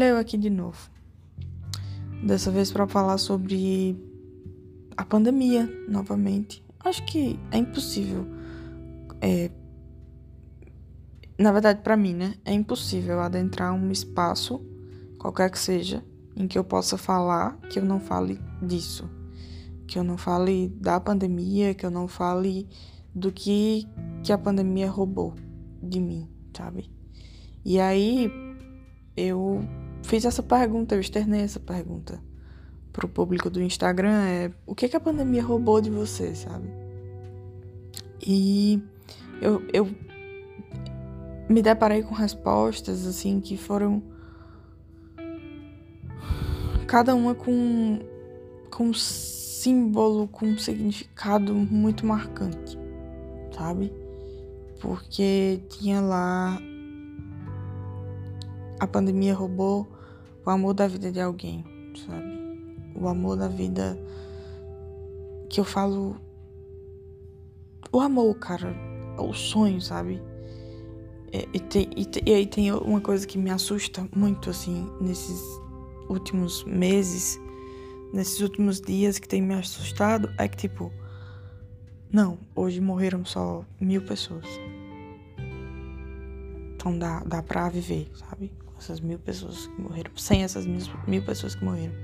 Olha eu aqui de novo. Dessa vez para falar sobre a pandemia novamente. Acho que é impossível. É, na verdade, para mim, né? É impossível adentrar um espaço, qualquer que seja, em que eu possa falar que eu não fale disso. Que eu não fale da pandemia, que eu não fale do que, que a pandemia roubou de mim, sabe? E aí eu fiz essa pergunta, eu externei essa pergunta pro público do Instagram é o que, que a pandemia roubou de você, sabe? E eu, eu me deparei com respostas assim que foram cada uma com com um símbolo, com um significado muito marcante, sabe? Porque tinha lá a pandemia roubou o amor da vida de alguém, sabe? O amor da vida que eu falo. O amor, cara, o sonho, sabe? E, e, tem, e, e aí tem uma coisa que me assusta muito, assim, nesses últimos meses, nesses últimos dias que tem me assustado, é que, tipo, não, hoje morreram só mil pessoas. Então dá, dá pra viver, sabe? Essas mil pessoas que morreram, sem essas mil, mil pessoas que morreram.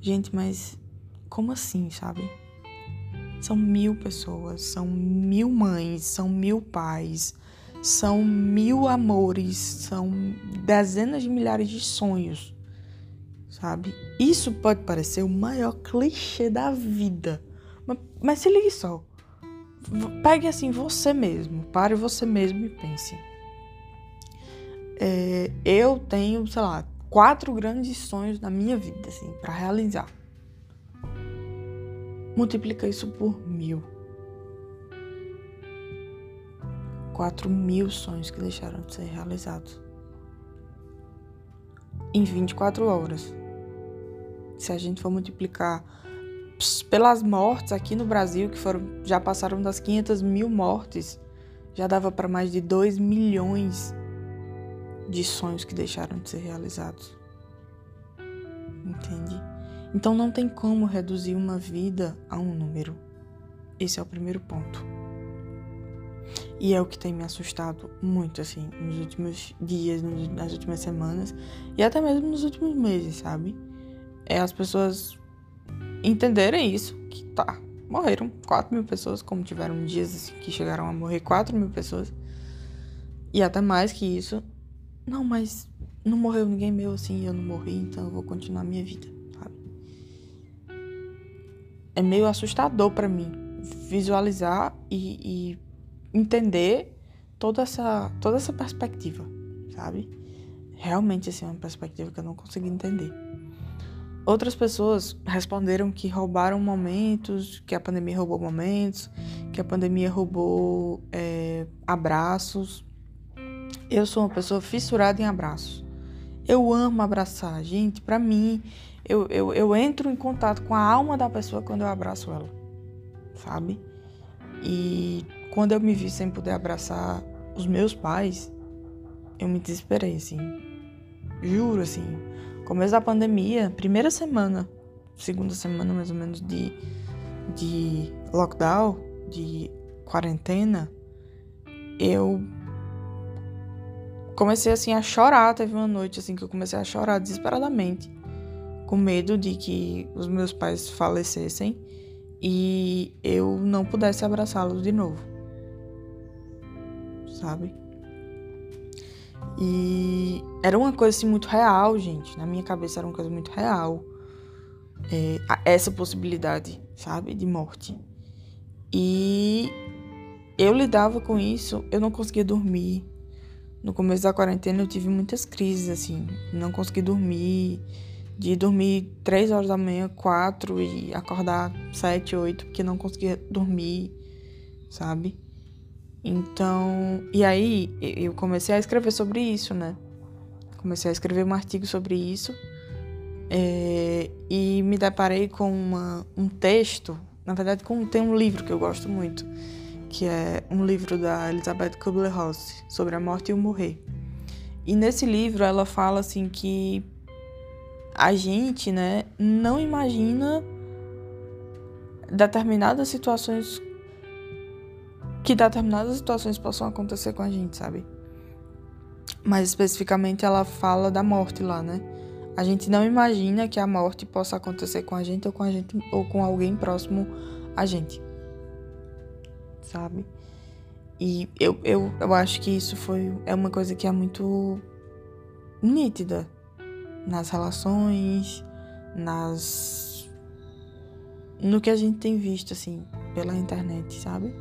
Gente, mas como assim, sabe? São mil pessoas, são mil mães, são mil pais, são mil amores, são dezenas de milhares de sonhos, sabe? Isso pode parecer o maior clichê da vida, mas, mas se ligue só. Pegue assim você mesmo, pare você mesmo e pense é, eu tenho, sei lá, quatro grandes sonhos na minha vida, assim, para realizar. Multiplica isso por mil. Quatro mil sonhos que deixaram de ser realizados. Em 24 horas. Se a gente for multiplicar pelas mortes aqui no Brasil, que foram, já passaram das 500 mil mortes, já dava para mais de 2 milhões de sonhos que deixaram de ser realizados. Entende? Então não tem como reduzir uma vida a um número. Esse é o primeiro ponto. E é o que tem me assustado muito, assim, nos últimos dias, nas últimas semanas e até mesmo nos últimos meses, sabe? É as pessoas entenderem isso, que tá, morreram 4 mil pessoas, como tiveram dias assim, que chegaram a morrer 4 mil pessoas. E até mais que isso, não, mas não morreu ninguém meu assim, eu não morri, então eu vou continuar minha vida, sabe? É meio assustador para mim visualizar e, e, entender toda essa, toda essa perspectiva, sabe? Realmente, assim, é uma perspectiva que eu não consegui entender. Outras pessoas responderam que roubaram momentos, que a pandemia roubou momentos, que a pandemia roubou é, abraços, eu sou uma pessoa fissurada em abraços. Eu amo abraçar. Gente, para mim, eu, eu, eu entro em contato com a alma da pessoa quando eu abraço ela. Sabe? E quando eu me vi sem poder abraçar os meus pais, eu me desesperei, assim. Juro, assim. Começo da pandemia, primeira semana, segunda semana mais ou menos de, de lockdown, de quarentena, eu comecei assim a chorar. Teve uma noite assim que eu comecei a chorar desesperadamente, com medo de que os meus pais falecessem e eu não pudesse abraçá-los de novo. Sabe? E era uma coisa assim muito real, gente. Na minha cabeça era uma coisa muito real. É, essa possibilidade, sabe, de morte. E eu lidava com isso, eu não conseguia dormir, no começo da quarentena eu tive muitas crises, assim. Não consegui dormir. De dormir três horas da manhã, quatro, e acordar sete, oito, porque não conseguia dormir, sabe? Então. E aí eu comecei a escrever sobre isso, né? Comecei a escrever um artigo sobre isso. É, e me deparei com uma, um texto, na verdade, com, tem um livro que eu gosto muito, que é um livro da Elizabeth Kubler-Ross sobre a morte e o morrer. E nesse livro ela fala assim que a gente, né, não imagina determinadas situações que determinadas situações possam acontecer com a gente, sabe? Mas especificamente ela fala da morte lá, né? A gente não imagina que a morte possa acontecer com a gente ou com a gente ou com alguém próximo a gente. Sabe? E eu, eu, eu acho que isso foi é uma coisa que é muito nítida nas relações, nas no que a gente tem visto assim pela internet, sabe?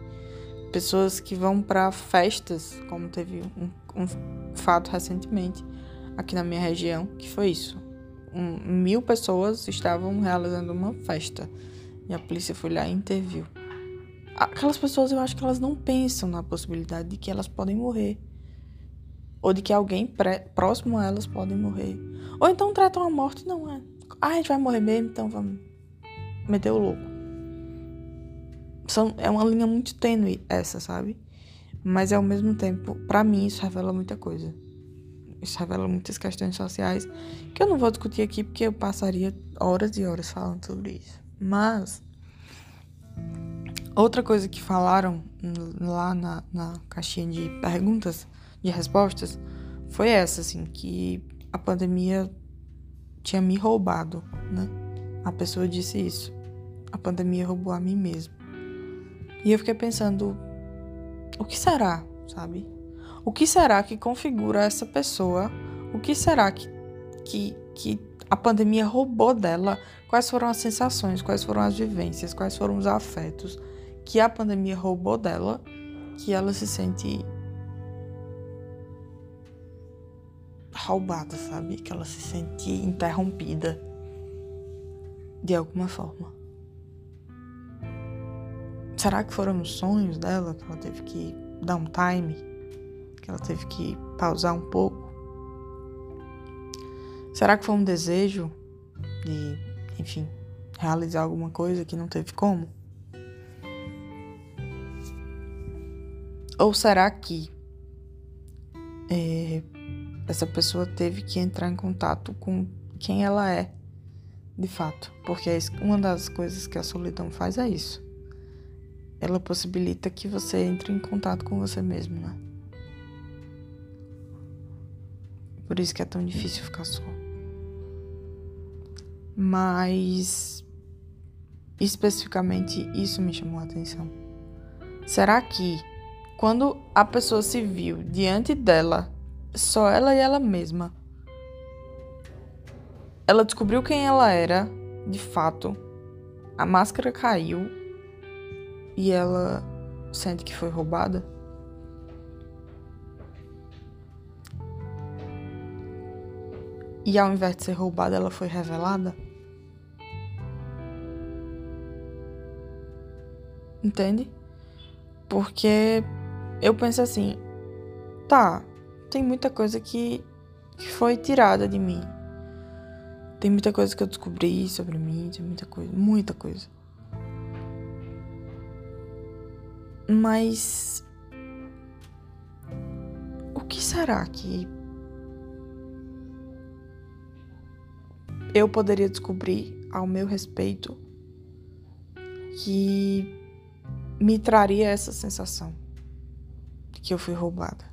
Pessoas que vão para festas, como teve um, um fato recentemente aqui na minha região, que foi isso um, mil pessoas estavam realizando uma festa e a polícia foi lá e interviu. Aquelas pessoas, eu acho que elas não pensam na possibilidade de que elas podem morrer. Ou de que alguém pré, próximo a elas podem morrer. Ou então tratam a morte, não é. Ah, a gente vai morrer mesmo, então vamos meter o louco. São, é uma linha muito tênue essa, sabe? Mas ao mesmo tempo, para mim, isso revela muita coisa isso revela muitas questões sociais que eu não vou discutir aqui porque eu passaria horas e horas falando sobre isso. Mas outra coisa que falaram lá na, na caixinha de perguntas, de respostas, foi essa, assim, que a pandemia tinha me roubado, né? A pessoa disse isso. A pandemia roubou a mim mesmo. E eu fiquei pensando, o que será, sabe? O que será que configura essa pessoa? O que será que, que, que a pandemia roubou dela? Quais foram as sensações? Quais foram as vivências? Quais foram os afetos que a pandemia roubou dela? Que ela se sente roubada, sabe? Que ela se sente interrompida de alguma forma. Será que foram os sonhos dela que ela teve que dar um time? que ela teve que pausar um pouco? Será que foi um desejo de, enfim, realizar alguma coisa que não teve como? Ou será que é, essa pessoa teve que entrar em contato com quem ela é, de fato? Porque uma das coisas que a solidão faz é isso. Ela possibilita que você entre em contato com você mesmo, né? Por isso que é tão difícil ficar só. Mas especificamente isso me chamou a atenção. Será que quando a pessoa se viu diante dela, só ela e ela mesma, ela descobriu quem ela era, de fato, a máscara caiu e ela sente que foi roubada? e ao invés de ser roubada, ela foi revelada? Entende? Porque eu penso assim, tá, tem muita coisa que, que foi tirada de mim. Tem muita coisa que eu descobri sobre mim, tem muita coisa, muita coisa. Mas o que será que eu poderia descobrir ao meu respeito que me traria essa sensação que eu fui roubada.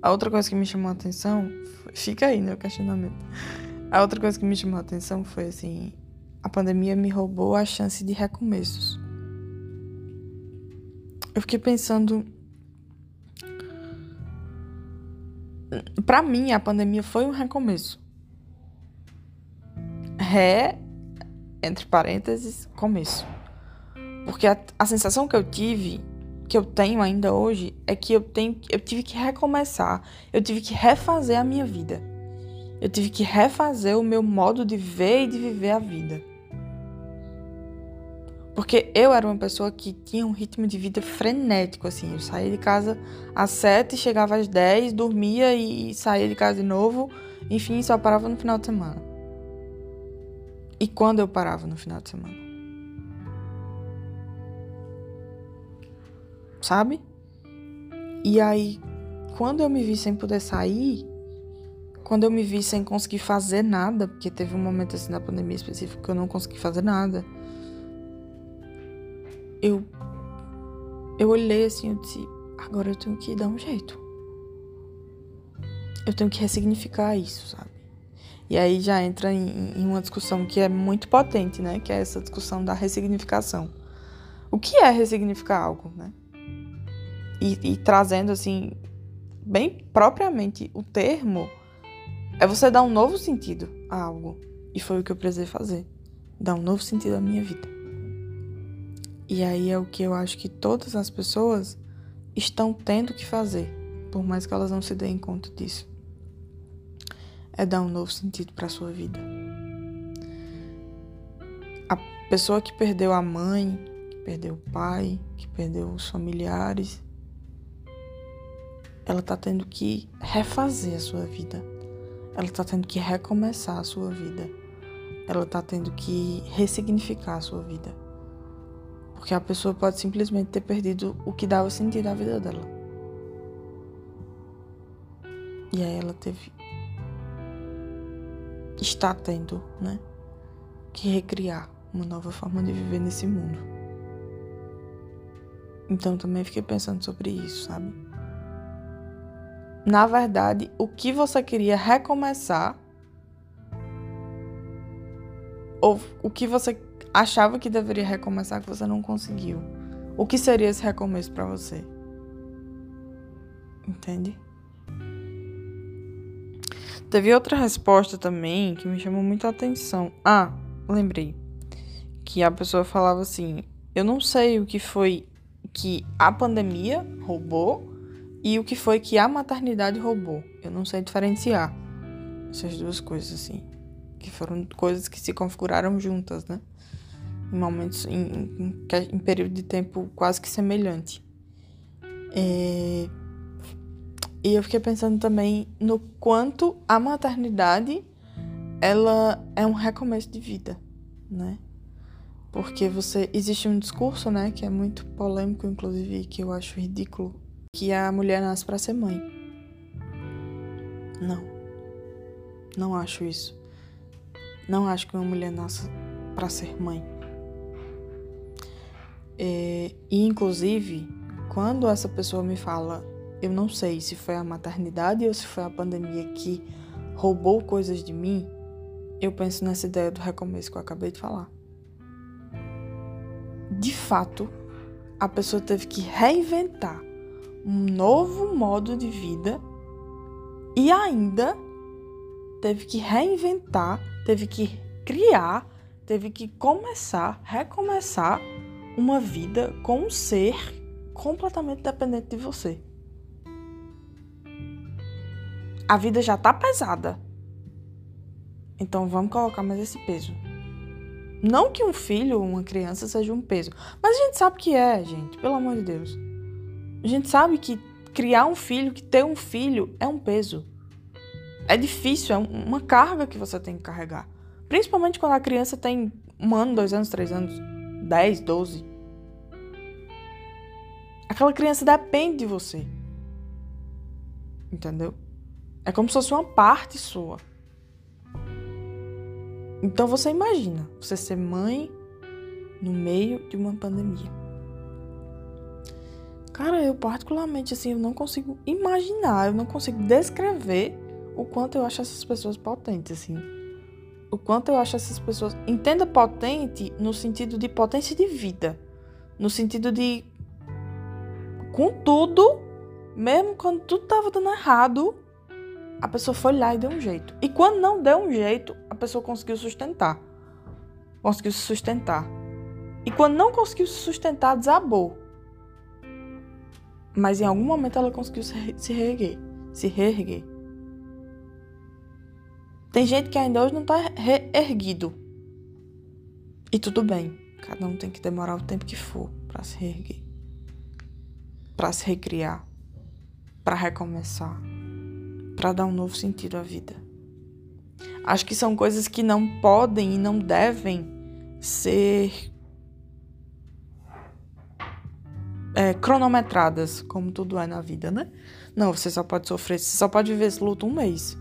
A outra coisa que me chamou a atenção, fica aí, né, o questionamento. A outra coisa que me chamou a atenção foi assim, a pandemia me roubou a chance de recomeços. Eu fiquei pensando para mim, a pandemia foi um recomeço. Ré, entre parênteses, começo. Porque a, a, sensação que eu tive, que eu tenho ainda hoje, é que eu, tenho, eu tive que recomeçar. Eu tive que refazer a minha vida. Eu tive que refazer o meu modo de ver e de viver a vida. Porque eu era uma pessoa que tinha um ritmo de vida frenético, assim. Eu saía de casa às sete, chegava às dez, dormia e saía de casa de novo. Enfim, só parava no final de semana. E quando eu parava no final de semana? Sabe? E aí, quando eu me vi sem poder sair, quando eu me vi sem conseguir fazer nada, porque teve um momento assim na pandemia específica que eu não consegui fazer nada, eu eu olhei assim, eu disse, agora eu tenho que dar um jeito. Eu tenho que ressignificar isso, sabe? E aí já entra em, em uma discussão que é muito potente, né? Que é essa discussão da ressignificação. O que é ressignificar algo, né? E, e trazendo assim, bem propriamente o termo, é você dar um novo sentido a algo. E foi o que eu precisei fazer. Dar um novo sentido à minha vida. E aí é o que eu acho que todas as pessoas estão tendo que fazer, por mais que elas não se deem conta disso. É dar um novo sentido para sua vida. A pessoa que perdeu a mãe, que perdeu o pai, que perdeu os familiares, ela tá tendo que refazer a sua vida. Ela tá tendo que recomeçar a sua vida. Ela tá tendo que ressignificar a sua vida. Porque a pessoa pode simplesmente ter perdido o que dava sentido à vida dela. E aí ela teve. Está tendo, né? Que recriar uma nova forma de viver nesse mundo. Então também fiquei pensando sobre isso, sabe? Na verdade, o que você queria recomeçar ou o que você achava que deveria recomeçar que você não conseguiu. O que seria esse recomeço para você? Entende? Teve outra resposta também que me chamou muita atenção. Ah, lembrei. Que a pessoa falava assim: Eu não sei o que foi que a pandemia roubou e o que foi que a maternidade roubou. Eu não sei diferenciar essas duas coisas, assim. Que foram coisas que se configuraram juntas, né? em momentos, em, em, em período de tempo quase que semelhante. É, e eu fiquei pensando também no quanto a maternidade ela é um recomeço de vida, né? Porque você existe um discurso, né, que é muito polêmico, inclusive, que eu acho ridículo, que a mulher nasce para ser mãe. Não. Não acho isso. Não acho que uma mulher nasça para ser mãe. É, e inclusive, quando essa pessoa me fala, eu não sei se foi a maternidade ou se foi a pandemia que roubou coisas de mim, eu penso nessa ideia do recomeço que eu acabei de falar. De fato, a pessoa teve que reinventar um novo modo de vida e ainda teve que reinventar, teve que criar, teve que começar, recomeçar uma vida com um ser completamente dependente de você. A vida já tá pesada. Então vamos colocar mais esse peso. Não que um filho ou uma criança seja um peso, mas a gente sabe que é, gente, pelo amor de Deus. A gente sabe que criar um filho, que ter um filho é um peso. É difícil, é uma carga que você tem que carregar. Principalmente quando a criança tem um ano, dois anos, três anos, dez, doze. Aquela criança depende de você. Entendeu? É como se fosse uma parte sua. Então você imagina você ser mãe no meio de uma pandemia. Cara, eu particularmente assim, eu não consigo imaginar, eu não consigo descrever o quanto eu acho essas pessoas potentes assim. O quanto eu acho essas pessoas, entenda potente no sentido de potência de vida, no sentido de Contudo, mesmo quando tudo estava dando errado, a pessoa foi lá e deu um jeito. E quando não deu um jeito, a pessoa conseguiu sustentar. Conseguiu se sustentar. E quando não conseguiu se sustentar, desabou. Mas em algum momento ela conseguiu se reerguer. Se reerguer. Tem gente que ainda hoje não está reerguido. E tudo bem. Cada um tem que demorar o tempo que for para se reerguer para se recriar, para recomeçar, para dar um novo sentido à vida. Acho que são coisas que não podem e não devem ser é, cronometradas, como tudo é na vida, né? Não, você só pode sofrer, você só pode viver esse luto um mês.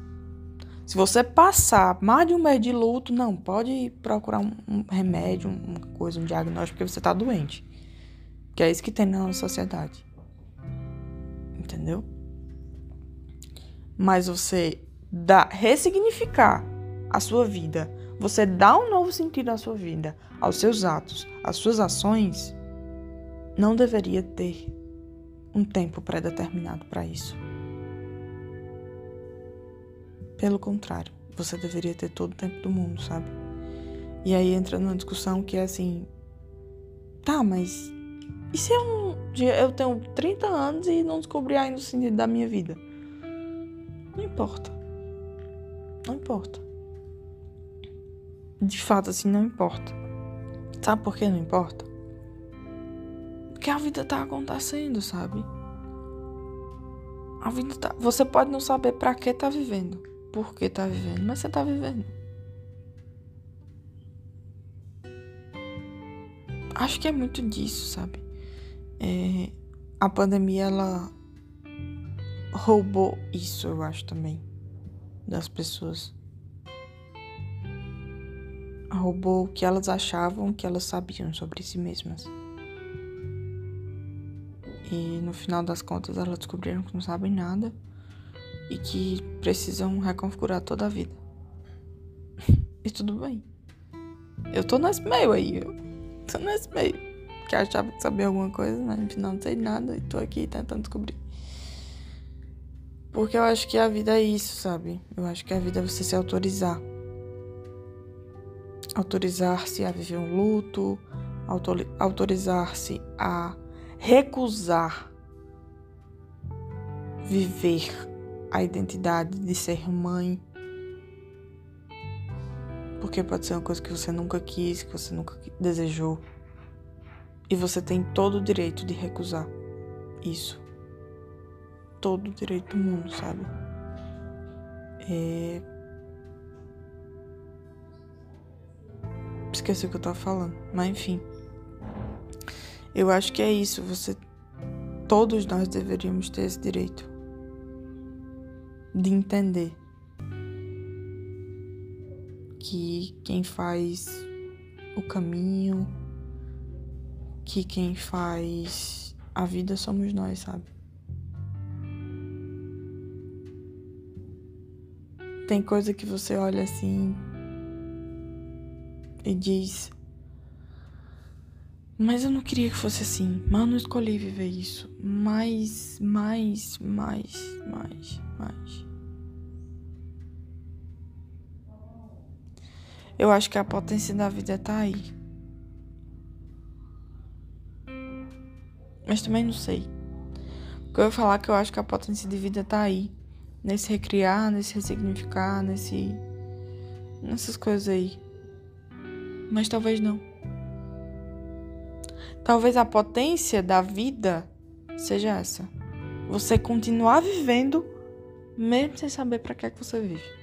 Se você passar mais de um mês de luto, não, pode procurar um, um remédio, uma coisa, um diagnóstico, porque você tá doente. Que é isso que tem na nossa sociedade. Entendeu? Mas você dá, ressignificar a sua vida, você dá um novo sentido à sua vida, aos seus atos, às suas ações, não deveria ter um tempo pré-determinado para isso. Pelo contrário, você deveria ter todo o tempo do mundo, sabe? E aí entra numa discussão que é assim: tá, mas e se eu, eu tenho 30 anos e não descobri ainda o sentido da minha vida? Não importa. Não importa. De fato, assim, não importa. Sabe por que não importa? Porque a vida tá acontecendo, sabe? A vida tá. Você pode não saber para que tá vivendo, por que tá vivendo, mas você tá vivendo. Acho que é muito disso, sabe? É, a pandemia, ela roubou isso, eu acho também, das pessoas. Roubou o que elas achavam que elas sabiam sobre si mesmas. E no final das contas elas descobriram que não sabem nada e que precisam reconfigurar toda a vida. e tudo bem. Eu tô nesse meio aí, eu tô nesse meio. Que achava que sabia alguma coisa, mas no final não sei nada e tô aqui tentando descobrir. Porque eu acho que a vida é isso, sabe? Eu acho que a vida é você se autorizar. Autorizar-se a viver um luto, autorizar-se a recusar viver a identidade de ser mãe. Porque pode ser uma coisa que você nunca quis, que você nunca desejou. E você tem todo o direito de recusar isso. Todo o direito do mundo, sabe? É... Esqueci o que eu tava falando, mas enfim. Eu acho que é isso, você todos nós deveríamos ter esse direito de entender que quem faz o caminho, que quem faz a vida somos nós, sabe? Tem coisa que você olha assim e diz: mas eu não queria que fosse assim. Mas eu não escolhi viver isso. Mais, mais, mais, mais, mais. Eu acho que a potência da vida tá aí. Mas também não sei. Porque eu vou falar que eu acho que a potência de vida tá aí. Nesse recriar, nesse ressignificar, nesse. nessas coisas aí. Mas talvez não. Talvez a potência da vida seja essa. Você continuar vivendo mesmo sem saber para que é que você vive.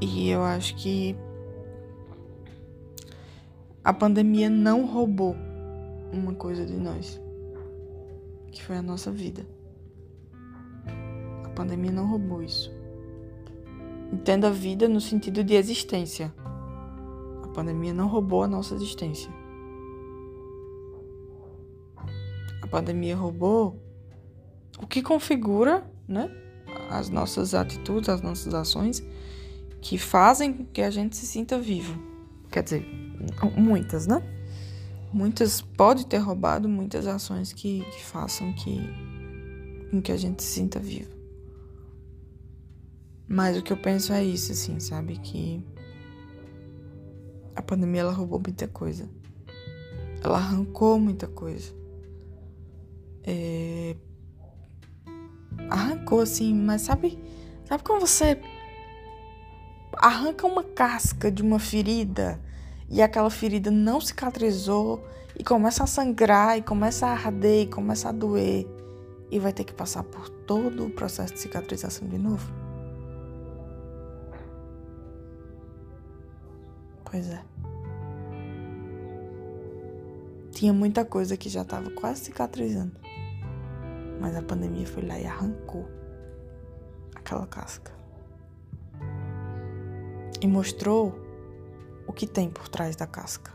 E eu acho que a pandemia não roubou uma coisa de nós, que foi a nossa vida. A pandemia não roubou isso. Entenda a vida no sentido de existência. A pandemia não roubou a nossa existência. A pandemia roubou o que configura, né, as nossas atitudes, as nossas ações que fazem com que a gente se sinta vivo. Quer dizer, muitas, né? Muitas pode ter roubado muitas ações que, que façam que, com que a gente se sinta vivo. Mas o que eu penso é isso, assim, sabe? Que a pandemia ela roubou muita coisa. Ela arrancou muita coisa. É... Arrancou, assim, mas sabe. Sabe como você arranca uma casca de uma ferida e aquela ferida não cicatrizou e começa a sangrar e começa a arder e começa a doer e vai ter que passar por todo o processo de cicatrização de novo? Pois é. Tinha muita coisa que já estava quase cicatrizando. Mas a pandemia foi lá e arrancou aquela casca. E mostrou o que tem por trás da casca.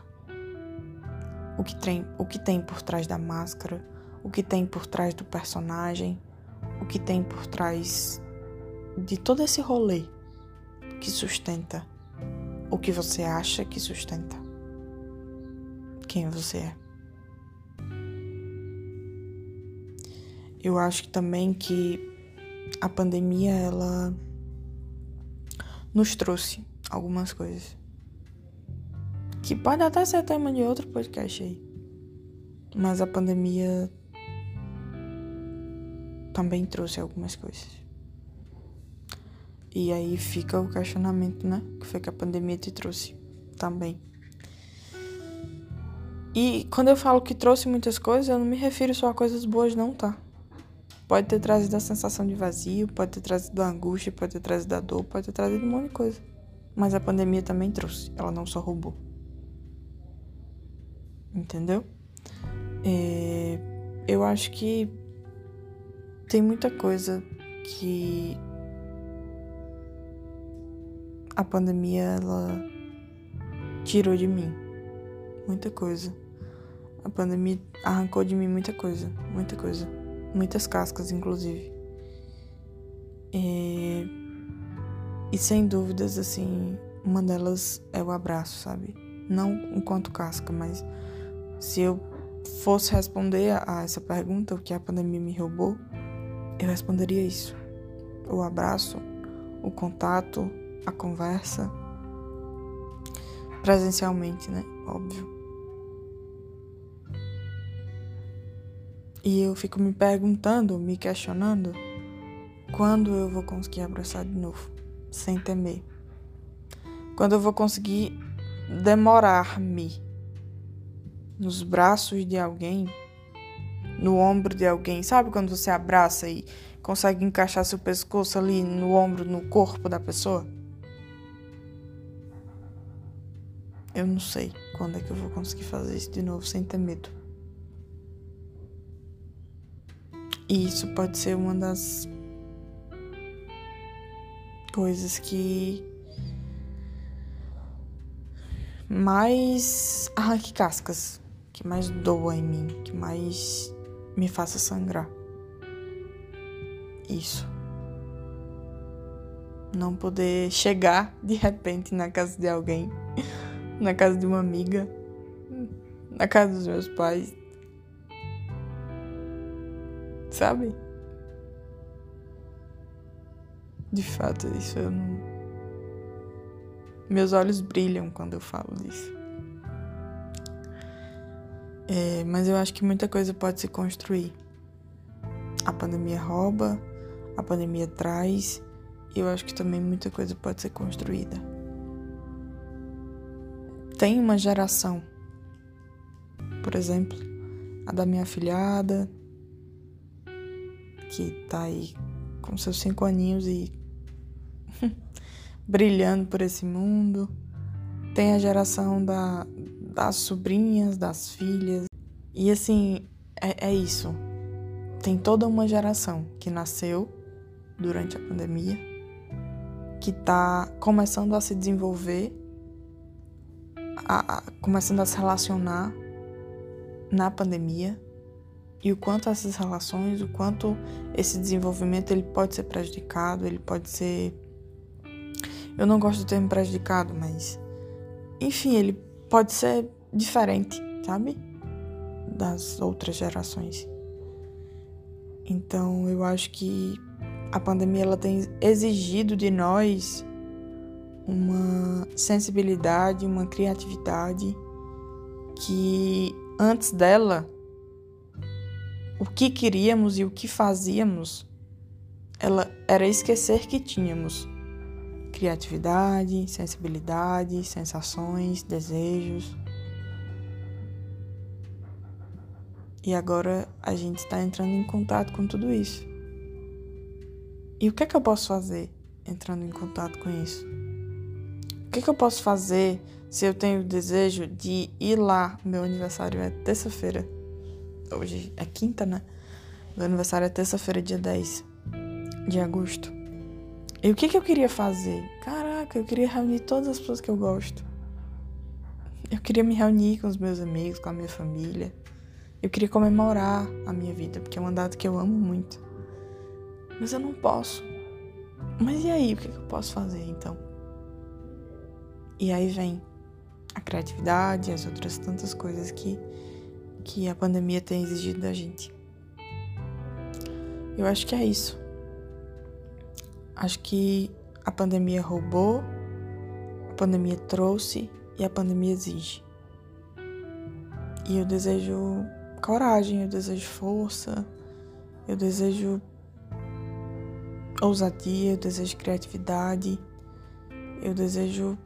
O que tem, o que tem por trás da máscara, o que tem por trás do personagem, o que tem por trás de todo esse rolê que sustenta o que você acha que sustenta. Quem você é. Eu acho também que a pandemia ela nos trouxe algumas coisas que pode até ser tema de outro podcast aí. Mas a pandemia também trouxe algumas coisas. E aí fica o questionamento, né? Que foi que a pandemia te trouxe também. E quando eu falo que trouxe muitas coisas, eu não me refiro só a coisas boas, não, tá? Pode ter trazido a sensação de vazio, pode ter trazido a angústia, pode ter trazido a dor, pode ter trazido um monte de coisa. Mas a pandemia também trouxe, ela não só roubou. Entendeu? É, eu acho que tem muita coisa que a pandemia ela tirou de mim. Muita coisa. A pandemia arrancou de mim muita coisa, muita coisa muitas cascas, inclusive. E, e sem dúvidas, assim, uma delas é o abraço, sabe? Não enquanto casca, mas se eu fosse responder a essa pergunta, o que a pandemia me roubou, eu responderia isso: o abraço, o contato, a conversa, presencialmente, né? Óbvio. E eu fico me perguntando, me questionando, quando eu vou conseguir abraçar de novo, sem temer. Quando eu vou conseguir demorar-me nos braços de alguém, no ombro de alguém. Sabe quando você abraça e consegue encaixar seu pescoço ali no ombro, no corpo da pessoa? Eu não sei quando é que eu vou conseguir fazer isso de novo sem ter medo. E isso pode ser uma das coisas que mais arranque cascas, que mais doa em mim, que mais me faça sangrar. Isso. Não poder chegar de repente na casa de alguém, na casa de uma amiga, na casa dos meus pais sabe? De fato, isso eu não. Meus olhos brilham quando eu falo disso. É, mas eu acho que muita coisa pode se construir. A pandemia rouba, a pandemia traz, e eu acho que também muita coisa pode ser construída. Tem uma geração, por exemplo, a da minha afilhada, que tá aí com seus cinco aninhos e brilhando por esse mundo. Tem a geração da, das sobrinhas, das filhas. E assim, é, é isso. Tem toda uma geração que nasceu durante a pandemia, que tá começando a se desenvolver, a, a, começando a se relacionar na pandemia e o quanto essas relações, o quanto esse desenvolvimento ele pode ser prejudicado, ele pode ser eu não gosto do termo prejudicado, mas enfim, ele pode ser diferente, sabe? Das outras gerações. Então, eu acho que a pandemia ela tem exigido de nós uma sensibilidade, uma criatividade que antes dela o que queríamos e o que fazíamos ela era esquecer que tínhamos criatividade, sensibilidade, sensações, desejos. E agora a gente está entrando em contato com tudo isso. E o que é que eu posso fazer entrando em contato com isso? Que que eu posso fazer se eu tenho o desejo de ir lá, meu aniversário é terça-feira. Hoje é quinta, né? Meu aniversário é terça-feira, dia 10 de agosto. E o que, que eu queria fazer? Caraca, eu queria reunir todas as pessoas que eu gosto. Eu queria me reunir com os meus amigos, com a minha família. Eu queria comemorar a minha vida, porque é uma data que eu amo muito. Mas eu não posso. Mas e aí, o que, que eu posso fazer então? E aí vem a criatividade as outras tantas coisas que, que a pandemia tem exigido da gente. Eu acho que é isso. Acho que a pandemia roubou, a pandemia trouxe e a pandemia exige. E eu desejo coragem, eu desejo força, eu desejo ousadia, eu desejo criatividade, eu desejo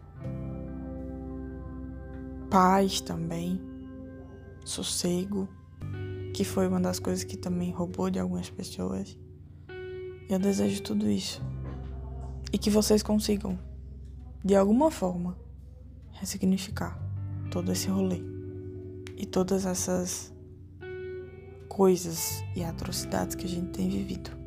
paz também, sossego, que foi uma das coisas que também roubou de algumas pessoas. Eu desejo tudo isso. E que vocês consigam, de alguma forma, ressignificar todo esse rolê e todas essas coisas e atrocidades que a gente tem vivido.